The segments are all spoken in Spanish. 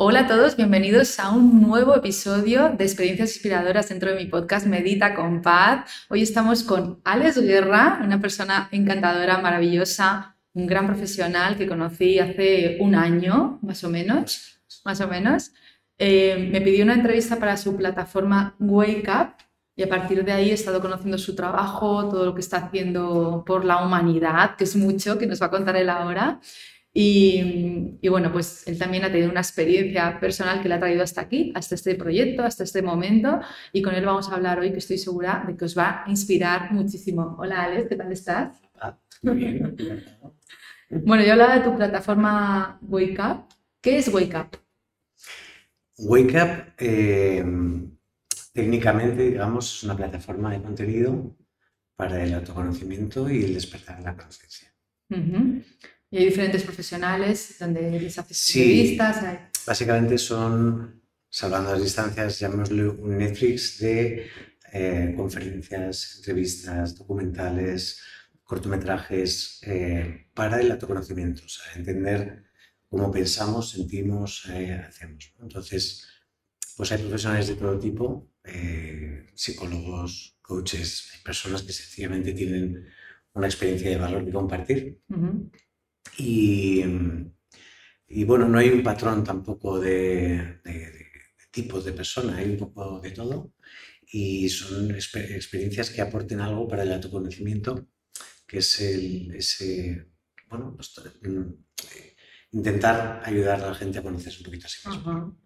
Hola a todos, bienvenidos a un nuevo episodio de Experiencias Inspiradoras dentro de mi podcast Medita con Paz. Hoy estamos con Alex Guerra, una persona encantadora, maravillosa, un gran profesional que conocí hace un año, más o menos, más o menos. Eh, me pidió una entrevista para su plataforma Wake Up y a partir de ahí he estado conociendo su trabajo, todo lo que está haciendo por la humanidad, que es mucho, que nos va a contar él ahora. Y, bueno, pues él también ha tenido una experiencia personal que le ha traído hasta aquí, hasta este proyecto, hasta este momento. Y con él vamos a hablar hoy, que estoy segura de que os va a inspirar muchísimo. Hola, Alex, ¿qué tal estás? Ah, muy bien. bueno, yo hablaba de tu plataforma Wake Up. ¿Qué es Wake Up? Wake Up, eh, técnicamente, digamos, es una plataforma de contenido para el autoconocimiento y el despertar de la conciencia. Y hay diferentes profesionales donde les haces sí, entrevistas. Básicamente son, salvando las distancias, llamémosle un Netflix de eh, conferencias, entrevistas, documentales, cortometrajes eh, para el autoconocimiento, o sea, entender cómo pensamos, sentimos, eh, hacemos. Entonces, pues hay profesionales de todo tipo, psicólogos, coaches, personas que sencillamente tienen una experiencia de valor que compartir. Y, y, bueno, no hay un patrón tampoco de, de, tipos de persona, hay un poco de todo. Y son experiencias que aporten algo para el autoconocimiento, que es el, ese, bueno, pues, mm, intentar ayudar a la gente a conocerse un poquito así mismo.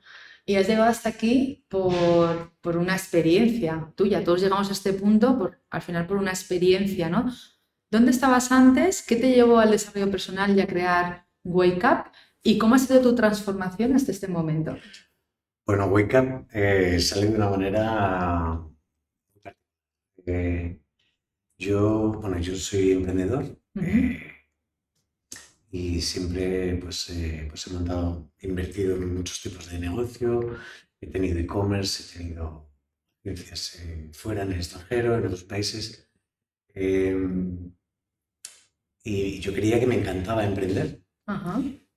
Y has llegado hasta aquí por, por, una experiencia tuya. Todos llegamos a este punto por, al final por una experiencia, ¿no? ¿Dónde estabas antes? ¿Qué te llevó al desarrollo personal y a crear Wake Up? ¿Y cómo ha sido tu transformación hasta este momento? Bueno, Wake Up eh, sale de una manera... Eh, yo, bueno, yo soy emprendedor eh, y siempre pues, pues he montado, he invertido en muchos tipos de negocio, he tenido e-commerce, he tenido experiencias fuera, en el extranjero, en otros países. Y yo creía que me encantaba emprender.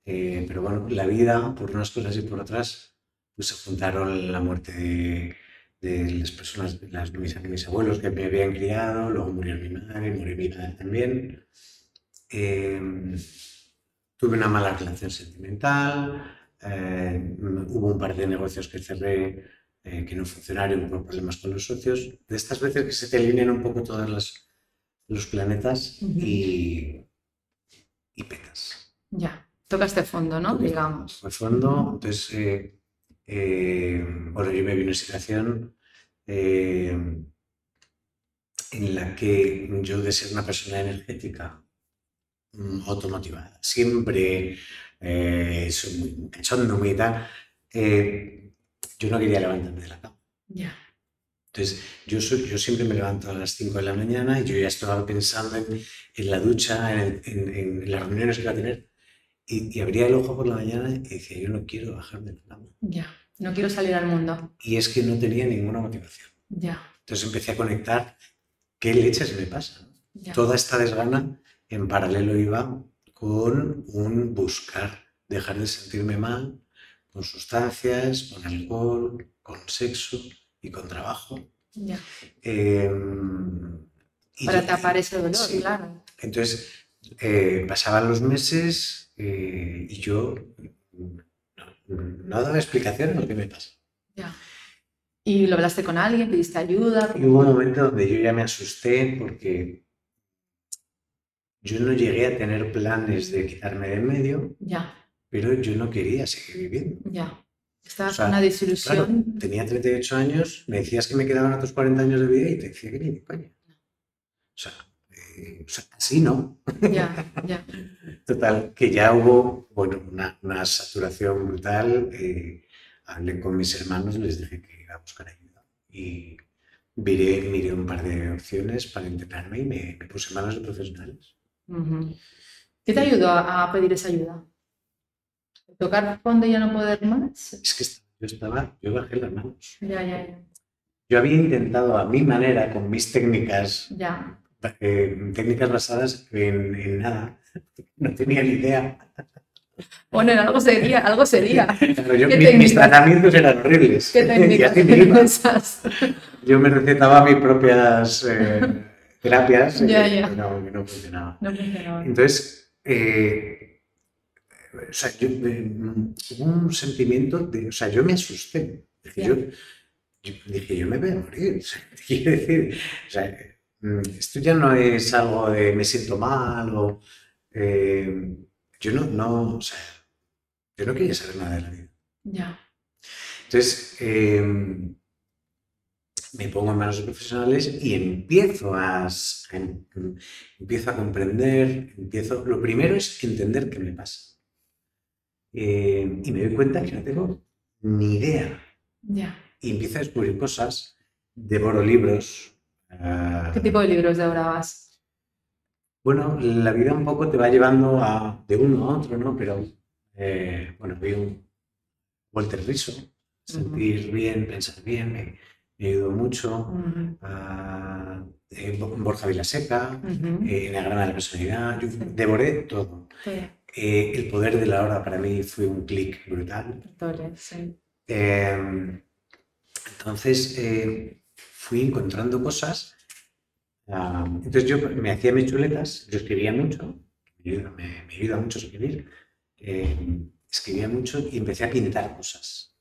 Eh, pero bueno, la vida, por unas cosas y por otras, pues se juntaron la muerte de, de las personas, las, mis, mis, abuelos que me habían criado, luego murió mi madre, murió mi padre también. Em, tuve una mala relación sentimental, eh, hubo un par de negocios que cerré eh, que no funcionaron por problemas con los socios. De estas veces que se te alinean un poco todas las los planetas y, y petas. Ya, tocaste fondo, ¿no? Digamos. Fue fondo, entonces, eh, eh, bueno, yo me vi una situación eh, en la que yo de ser una persona energética, mm, automotivada, siempre soy muy cachondo, muy tal, yo no quería levantarme de la cama. Ya. Entonces, yo, yo siempre me levanto a las 5 de la mañana y yo ya estaba pensando en, la ducha, en, las reuniones que iba a tener. Y, abría el ojo por la mañana y decía, yo no quiero bajar de la cama. Ya, no quiero salir al mundo. Y es que no tenía ninguna motivación. Ya. Entonces empecé a conectar qué leches me pasa. Toda esta desgana en paralelo iba con un buscar dejar de sentirme mal con sustancias, con alcohol, con sexo y con trabajo. Em, Para tapar ese dolor, claro. Entonces, eh, pasaban los meses eh, y yo no, daba explicación de lo que me pasa. ¿Y lo hablaste con alguien? ¿Pediste ayuda? Y hubo un momento donde yo ya me asusté porque yo no llegué a tener planes de quitarme de en medio, Ya, pero yo no quería seguir viviendo. ya. Estaba O sea, con una Claro, desilusión. tenía 38 años, me decías que me quedaban otros 40 años de vida y te decía que ni de coña. O sea, eh, o sea, así no. Ya, ya. Total, que ya hubo bueno, una, una saturación brutal. eh, hablé con mis hermanos, les dije que iba a buscar ayuda. Y miré, miré un par de opciones para internarme y me, me puse manos de profesionales. ¿Qué te ayudó a pedir esa ayuda? ¿Tocar fondo y ya no poder más? Es que yo estaba, yo bajé las manos. Ya, ya, ya. Yo había intentado a mi manera, con mis técnicas, Ya, eh, técnicas basadas en, en nada. No tenía ni idea. Bueno, en algo sería, algo sería. Claro, yo- ¿Qué mi- mis tratamientos eran horribles. ¿Qué técnicas? Yo me recetaba mis propias eh, terapias y Ya, ya. que no, no funcionaba. No funcionaba. Entonces, eh, o sea, yo, eh, un sentimiento de, o sea, yo me asusté. Dije, yo, yo dije, yo me voy a morir. Quiero decir, o sea, mm, esto ya no es algo de me siento mal o eh, yo no, no, o sea, yo no quería saber nada de la vida. Ya, Entonces, eh, me pongo en manos de profesionales y empiezo a em- empiezo a comprender, empiezo, lo primero es entender qué me pasa. Eh, y me doy cuenta que no tengo ni idea. ya. Y empiezo a descubrir cosas, devoro libros. ah, ¿Qué tipo de libros devorabas? Bueno, la vida un poco te va llevando a, de uno a otro, ¿no? Pero, eh, bueno, vi un Walter Rizzo, sentir bien, pensar bien, me, me ayudó mucho. Ujú, Ah, eh, Bo- Borja Vilaseca, ujú. eh, Enneagrama de la personalidad, yo devoré todo. Sí, Eh, el poder de la hora para mí fue un clic brutal. sí. Eh, entonces eh, fui encontrando cosas. ah, entonces yo me hacía mis chuletas, yo escribía mucho, me ayuda, me- ayuda mucho escribir. eh, escribía mucho y empecé a pintar cosas.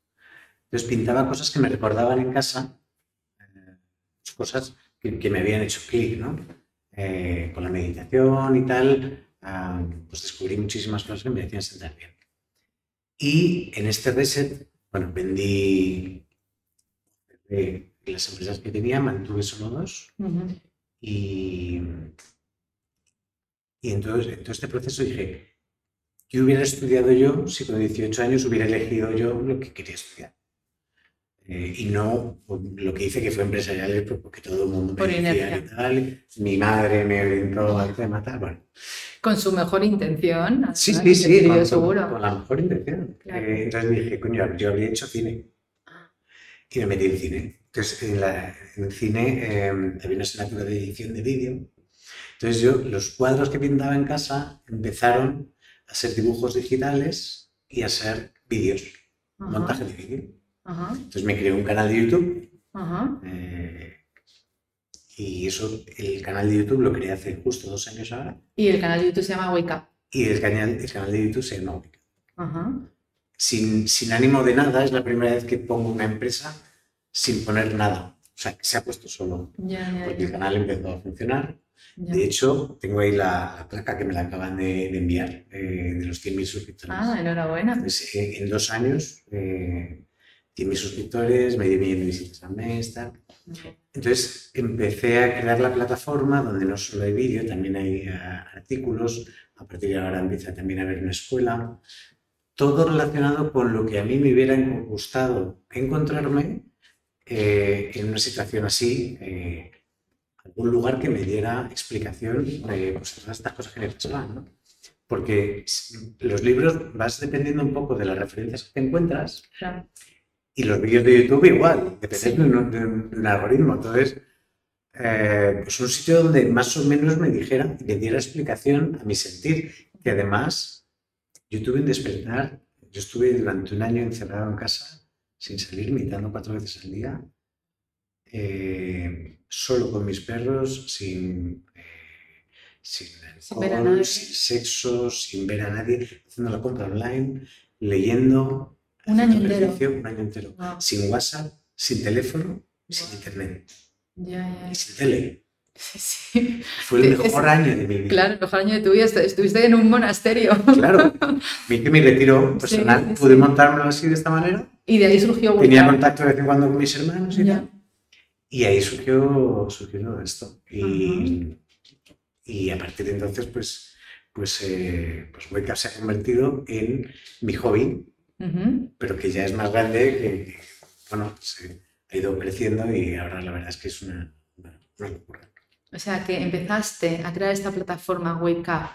Entonces pintaba cosas que me recordaban en casa, eh, cosas que, que me habían hecho clic, ¿no? Con la meditación y tal, ah, pues descubrí muchísimas cosas que me hacían sentar bien. Y en este reset, bueno, vendí eh, las empresas que tenía, mantuve solo dos y, y entonces en todo este proceso dije, ¿qué hubiera estudiado yo si con 18 años hubiera elegido yo lo que quería estudiar? Eh, y no lo que hice que fue empresarial pues, porque todo el mundo me decía que tal, mi madre me orientó al tema tal, bueno. Con su mejor intención. Sí, sí, sí, con, seguro. con la mejor intención. Claro. Eh, entonces dije, coño, yo habría hecho cine. Y me metí en cine. Entonces, en, la- en cine eh, había una asignatura de edición de vídeo. Entonces, yo, los cuadros que pintaba en casa empezaron a ser dibujos digitales y a ser vídeos, montaje de vídeo. Ajá, Entonces, me creé un canal de YouTube. ajá. eh, y eso, el canal de YouTube lo creé hace justo dos años ahora. Y el canal de YouTube se llama Wake Up. Y el canal, el canal de YouTube se llama Wicca. Ajá. sin, sin ánimo de nada, es la primera vez que pongo una empresa sin poner nada. O sea, que se ha puesto solo. Ya, ya, Porque el ya, canal empezó a funcionar. De hecho, tengo ahí la, la placa que me la acaban de, de enviar eh, de los 100.000 suscriptores. Ah, enhorabuena. Pues, eh, en dos años, eh, 100.000 suscriptores, medio millón de visitas al mes, tal. Entonces empecé a crear la plataforma donde no solo hay vídeo, también hay eh, artículos. A partir de ahora empieza también a haber una escuela. Todo relacionado con lo que a mí me hubiera gustado encontrarme eh, en una situación así, eh, algún lugar que me diera explicación de pues, todas estas cosas que me pasaban. ¿no? Porque los libros vas dependiendo un poco de las referencias que te encuentras Claro. Y los vídeos de YouTube igual, depende Sí. de, un, de un- algoritmo. Entonces, eh, pues un sitio donde más o menos me dijera, me diera explicación a mi sentir. Que además, yo tuve un despertar, yo estuve durante un año encerrado en casa, sin salir, meditando cuatro veces al día, eh, solo con mis perros, sin, eh, sin Sin alcohol, sin sexo, sin ver a nadie, haciendo la compra online, leyendo, Un año entero. un año entero Wow. sin WhatsApp, sin teléfono sin internet. Ya, ya. Y sin tele. Sí. Fue el Es- mejor año de mi vida. Claro, el mejor año de tu vida. estu- Estuviste en un monasterio. Claro. Me hice mi retiro personal. sí, Pude sí. montármelo así de esta manera. Y de ahí surgió Tenía contacto de vez en cuando con mis hermanos y Ya. tal. Y ahí surgió, surgió todo esto. Y, y a partir de entonces, pues, pues, eh, pues Wake Up se ha convertido en mi hobby, Ujú. pero que ya es más grande, que, que, bueno, se ha ido creciendo y ahora la verdad es que es una, una- una locura. O sea que empezaste a crear esta plataforma Wake Up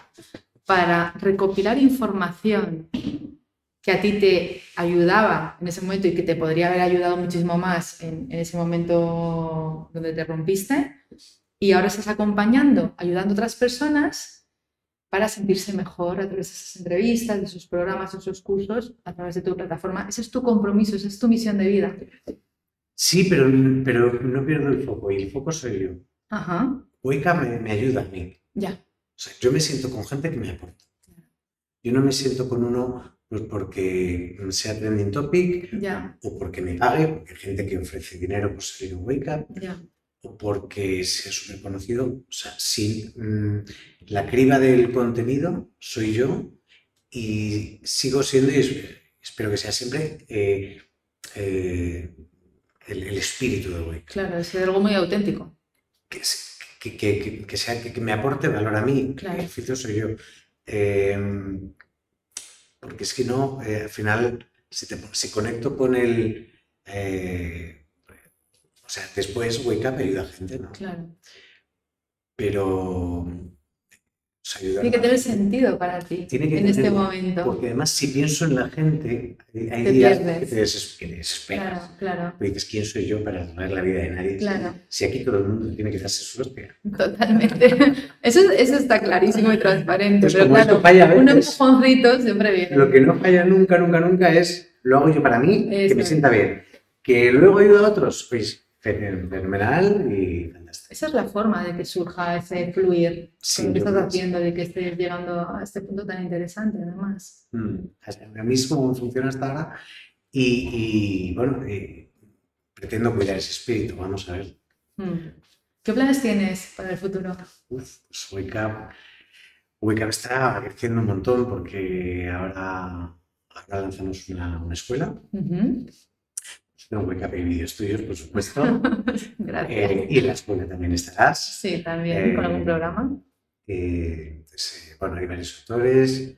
para recopilar información que a ti te ayudaba en ese momento y que te podría haber ayudado muchísimo más en, en ese momento donde te rompiste. Y ahora estás acompañando, ayudando a otras personas para sentirse mejor a través de esas entrevistas, de sus programas, de esos cursos, a través de tu plataforma. Ese es tu compromiso, esa es tu misión de vida. Sí, pero, pero no pierdo el foco y el foco soy yo. Ajá, Up me, me ayuda a mí. ya. O sea, yo me siento con gente que me aporta. Yo no me siento con uno pues, porque sea trending topic Ya, o porque me pague, porque hay gente que ofrece dinero por salir en Wake Up, ya, o porque sea súper conocido. O sea, sí, mm, la criba del contenido soy yo y sigo siendo, y es- espero que sea siempre, eh, eh, el, el espíritu de Up. claro, es algo muy auténtico. que, que, que- que- sea, que, me aporte valor a mí. Claro. El oficio soy yo. Eh, porque es que no, eh, al final, si, te, si conecto con el... o sea, después Wake Up ayuda a gente, ¿no? Claro. Pero... ayudar Tiene que tener sentido para ti Tiene que en este tenerlo, momento. Porque además, si pienso en la gente, hay, Te días pierdes. que te deses- que te desesperas. Claro, claro, Porque dices, ¿quién soy yo para arreglar la vida de nadie? claro, Si aquí todo el mundo tiene que darse su hostia. totalmente. Eso, eso está clarísimo y transparente, Pues pero claro, falla un empujoncito siempre viene. Lo que no falla nunca, nunca, nunca es lo hago yo para mí, que me sienta bien. Que luego ayuda a otros, pues fenomenal y fantástico. Esa es la forma de que surja ese fluir Sí, lo que estás haciendo, de que estés llegando a este punto tan interesante, además. Mm, A mí es como funciona hasta ahora y, y, bueno, eh, pretendo cuidar ese espíritu, vamos a ver. Mm. ¿Qué planes tienes para el futuro? Uf, pues Up está creciendo un montón porque ahora, ahora lanzamos una, una escuela. No, Wake Up y Video Estudios, por supuesto. Gracias. Eh, y la escuela también estarás. Sí, también, con algún eh, programa. Eh, pues, eh, bueno, hay varios autores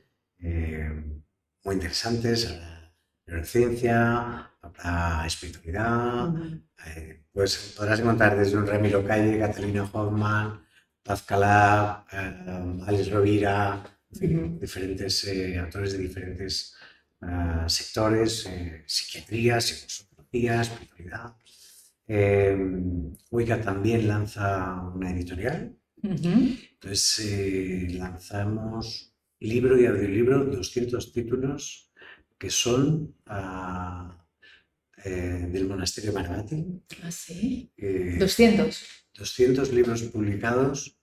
muy interesantes. Habrá neurociencia, habrá espiritualidad. Ujú. eh, pues podrás encontrar desde un Ramiro Calle, Catalina Hoffman, Paz Calab, Alex Rovira, diferentes autores de diferentes ah, sectores, psiquiatría, psicología, espiritualidad. Eh, Wicca también lanza una editorial, entonces eh, lanzamos libro y audiolibro, 200 títulos que son ah, eh, del monasterio Marabati. ¿Ah, sí? eh, 200. 200 libros publicados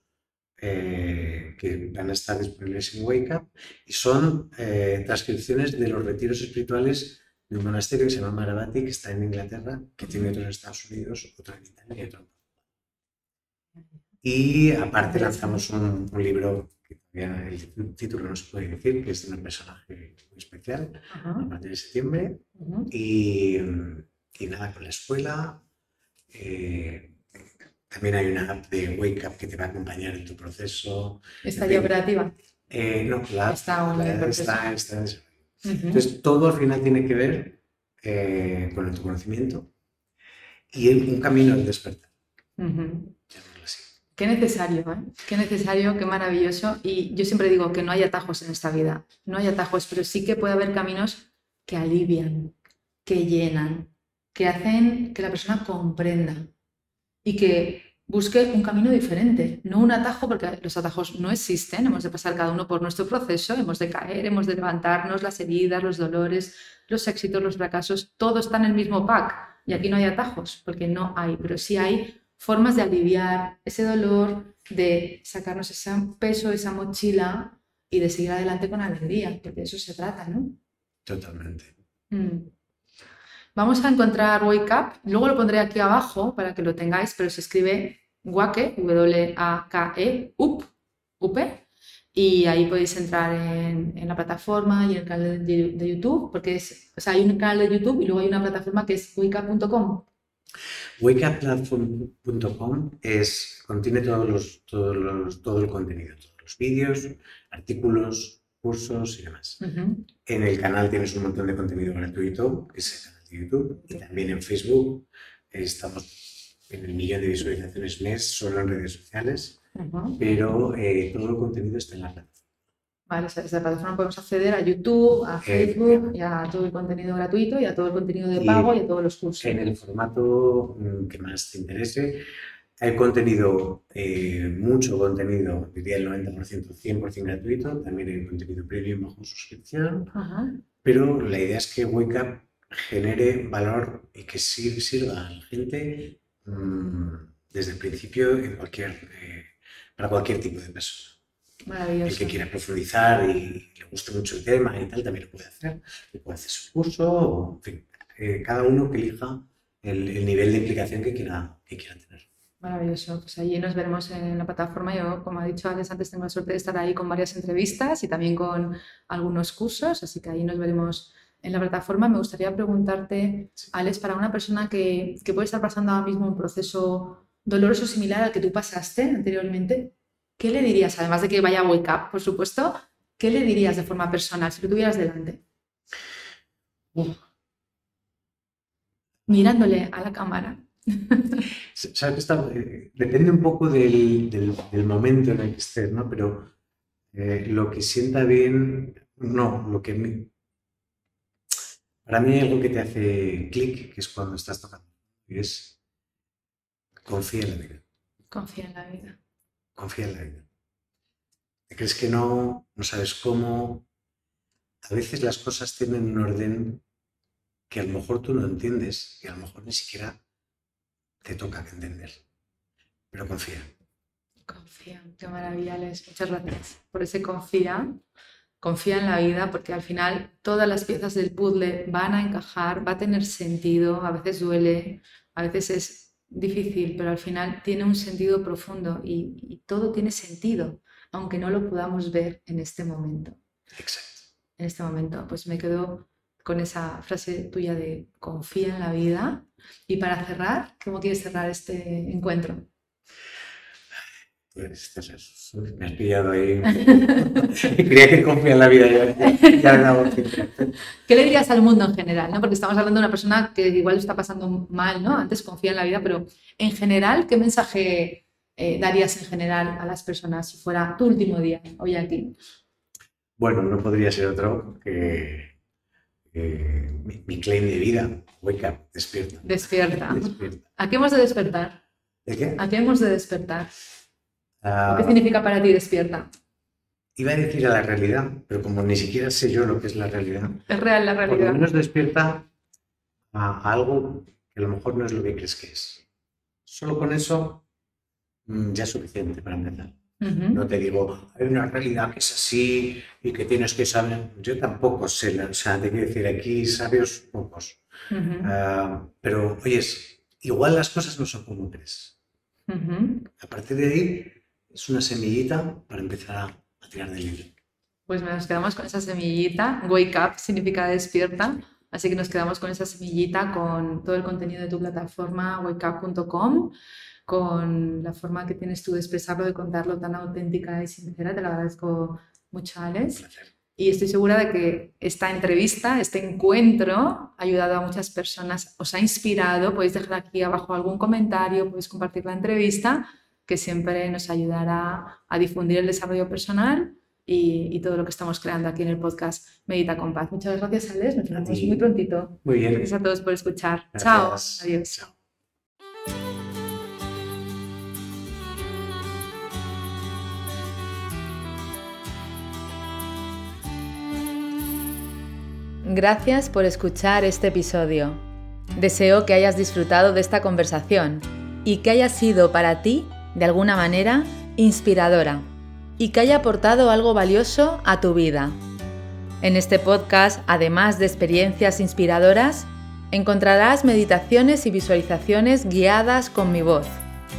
eh, que van a estar disponibles en Wake Up y son eh, transcripciones de los retiros espirituales de un monasterio que se llama Marabati, que está en Inglaterra, que tiene otro en Estados Unidos, otro en Italia y otro en Y aparte lanzamos un, un libro que todavía el título no se puede decir, que es de un personaje muy especial, Ajá. a partir de septiembre. Y, y nada, con la escuela. eh, también hay una app de Wake Up que te va a acompañar en tu proceso. Está En ya operativa. Eh, no, la app Está en la- está, está Entonces, todo al final tiene que ver eh, con el autoconocimiento y en un camino al despertar. Qué necesario, ¿eh? Qué necesario, qué maravilloso. Y yo siempre digo que no hay atajos en esta vida. No hay atajos, pero sí que puede haber caminos que alivian, que llenan, que hacen que la persona comprenda y que busque un camino diferente, no un atajo, porque los atajos no existen, hemos de pasar cada uno por nuestro proceso, hemos de caer, hemos de levantarnos, las heridas, los dolores, los éxitos, los fracasos, todo está en el mismo pack. Y aquí no hay atajos, porque no hay, pero sí hay formas de aliviar ese dolor, de sacarnos ese peso, esa mochila y de seguir adelante con alegría, porque de eso se trata, ¿no? Totalmente. Mm. Vamos a encontrar Wake Up, luego lo pondré aquí abajo para que lo tengáis, pero se escribe Wake, W-A-K-E, UP, UP, y ahí podéis entrar en, la plataforma y en el canal de, YouTube, porque es, o sea, hay un canal de YouTube y luego hay una plataforma que es wakeup.com. Wakeupplatform.com es, contiene todos los, todos los, todo el contenido, todos los vídeos, artículos, cursos y demás. En el canal tienes un montón de contenido gratuito, que es el canal de YouTube, y también en Facebook. Estamos en el millón de visualizaciones mes solo en redes sociales pero eh, todo el contenido está en la plataforma. Vale, desde la plataforma podemos acceder a YouTube, a Facebook, y a todo el contenido gratuito y a todo el contenido de pago y, a todos los cursos. En el formato mm, que más te interese, hay contenido, eh, mucho contenido, diría el 90%, 100% gratuito, también hay contenido premium bajo suscripción, pero la idea es que Wake Up genere valor y que sirva a la gente mm, desde el principio en cualquier eh, para cualquier tipo de persona. El que quiera profundizar y le guste mucho el tema y tal, también lo puede hacer. Puede hacer su curso, en fin, eh, cada uno que elija el, nivel de implicación que quiera, que quiera tener. Maravilloso. Pues allí nos veremos en la plataforma. Yo, como ha dicho Alex antes, tengo la suerte de estar ahí con varias entrevistas y también con algunos cursos, así que ahí nos veremos en la plataforma. Me gustaría preguntarte, Alex, para una persona que, que puede estar pasando ahora mismo un proceso doloroso similar al que tú pasaste anteriormente, ¿qué le dirías, además de que vaya a Wake Up, por supuesto, qué le dirías de forma personal si lo tuvieras delante? Mirándole a la cámara. Eh, depende un poco del, momento en el que estés, ¿no? Pero eh, lo que sienta bien, no, lo que Para mí hay algo que te hace clic, que es cuando estás tocando. es Confía en la vida. Confía en la vida. Confía en la vida. ¿Te crees que no? No sabes cómo. A veces las cosas tienen un orden que a lo mejor tú no entiendes y a lo mejor ni siquiera te toca entender. Pero confía. Confía. Qué maravilla, Muchas gracias por ese confía. Confía en la vida porque al final todas las piezas del puzzle van a encajar, va a tener sentido, a veces duele, a veces es difícil, pero al final tiene un sentido profundo y, todo tiene sentido, aunque no lo podamos ver en este momento. Exacto. En este momento, pues me quedo con esa frase tuya de confía en la vida. Y para cerrar, ¿cómo quieres cerrar este encuentro? Pues, me has pillado ahí. Quería que confía en la vida. ¿Qué le dirías al mundo en general? ¿no? Porque estamos hablando de una persona que igual está pasando mal, ¿no? Antes confía en la vida, pero en general, ¿qué mensaje eh, darías en general a las personas si fuera tu último día hoy aquí? Bueno, no podría ser otro que mi, claim de vida. Wake up, despierta. Despierta. despierta. ¿A qué hemos de despertar? ¿De qué? ¿A qué hemos de despertar? ¿Qué significa para ti despierta? Iba a decir a la realidad, pero como ni siquiera sé yo lo que es la realidad. Es real la realidad. Por lo menos despierta a, algo que a lo mejor no es lo que crees que es. Solo con eso mm, ya es suficiente para empezar. No te digo, hay una realidad que es así y que tienes que saber. Yo tampoco sé, o sea, te quiero decir, aquí sabios pocos. Ah, pero, oyes, igual las cosas no son como crees. A partir de ahí, es una semillita para empezar a, tirar del libro. Pues nos quedamos con esa semillita. Wake up significa despierta. Así que nos quedamos con esa semillita, con todo el contenido de tu plataforma wakeup.com, con la forma que tienes tú de expresarlo, de contarlo tan auténtica y sincera. Te lo agradezco mucho, Alex. Y estoy segura de que esta entrevista, este encuentro, ha ayudado a muchas personas, os ha inspirado. Podéis dejar aquí abajo algún comentario, podéis compartir la entrevista que siempre nos ayudará a difundir el desarrollo personal y, todo lo que estamos creando aquí en el podcast Medita con Paz. Muchas gracias, Alex. Nos vemos muy prontito. Muy bien. Gracias a todos por escuchar. Chao. Adiós. Gracias por escuchar este episodio. Deseo que hayas disfrutado de esta conversación y que haya sido para ti de alguna manera, inspiradora y que haya aportado algo valioso a tu vida. En este podcast, además de experiencias inspiradoras, encontrarás meditaciones y visualizaciones guiadas con mi voz,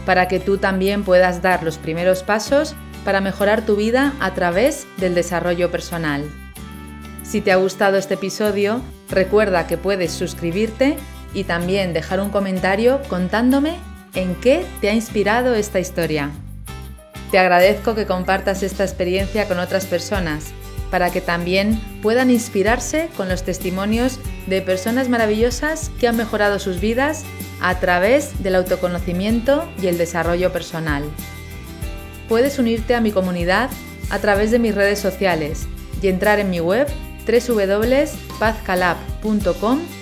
para que tú también puedas dar los primeros pasos para mejorar tu vida a través del desarrollo personal. Si te ha gustado este episodio, recuerda que puedes suscribirte y también dejar un comentario contándome en qué te ha inspirado esta historia. Te agradezco que compartas esta experiencia con otras personas para que también puedan inspirarse con los testimonios de personas maravillosas que han mejorado sus vidas a través del autoconocimiento y el desarrollo personal. Puedes unirte a mi comunidad a través de mis redes sociales y entrar en mi web www.pazcalab.com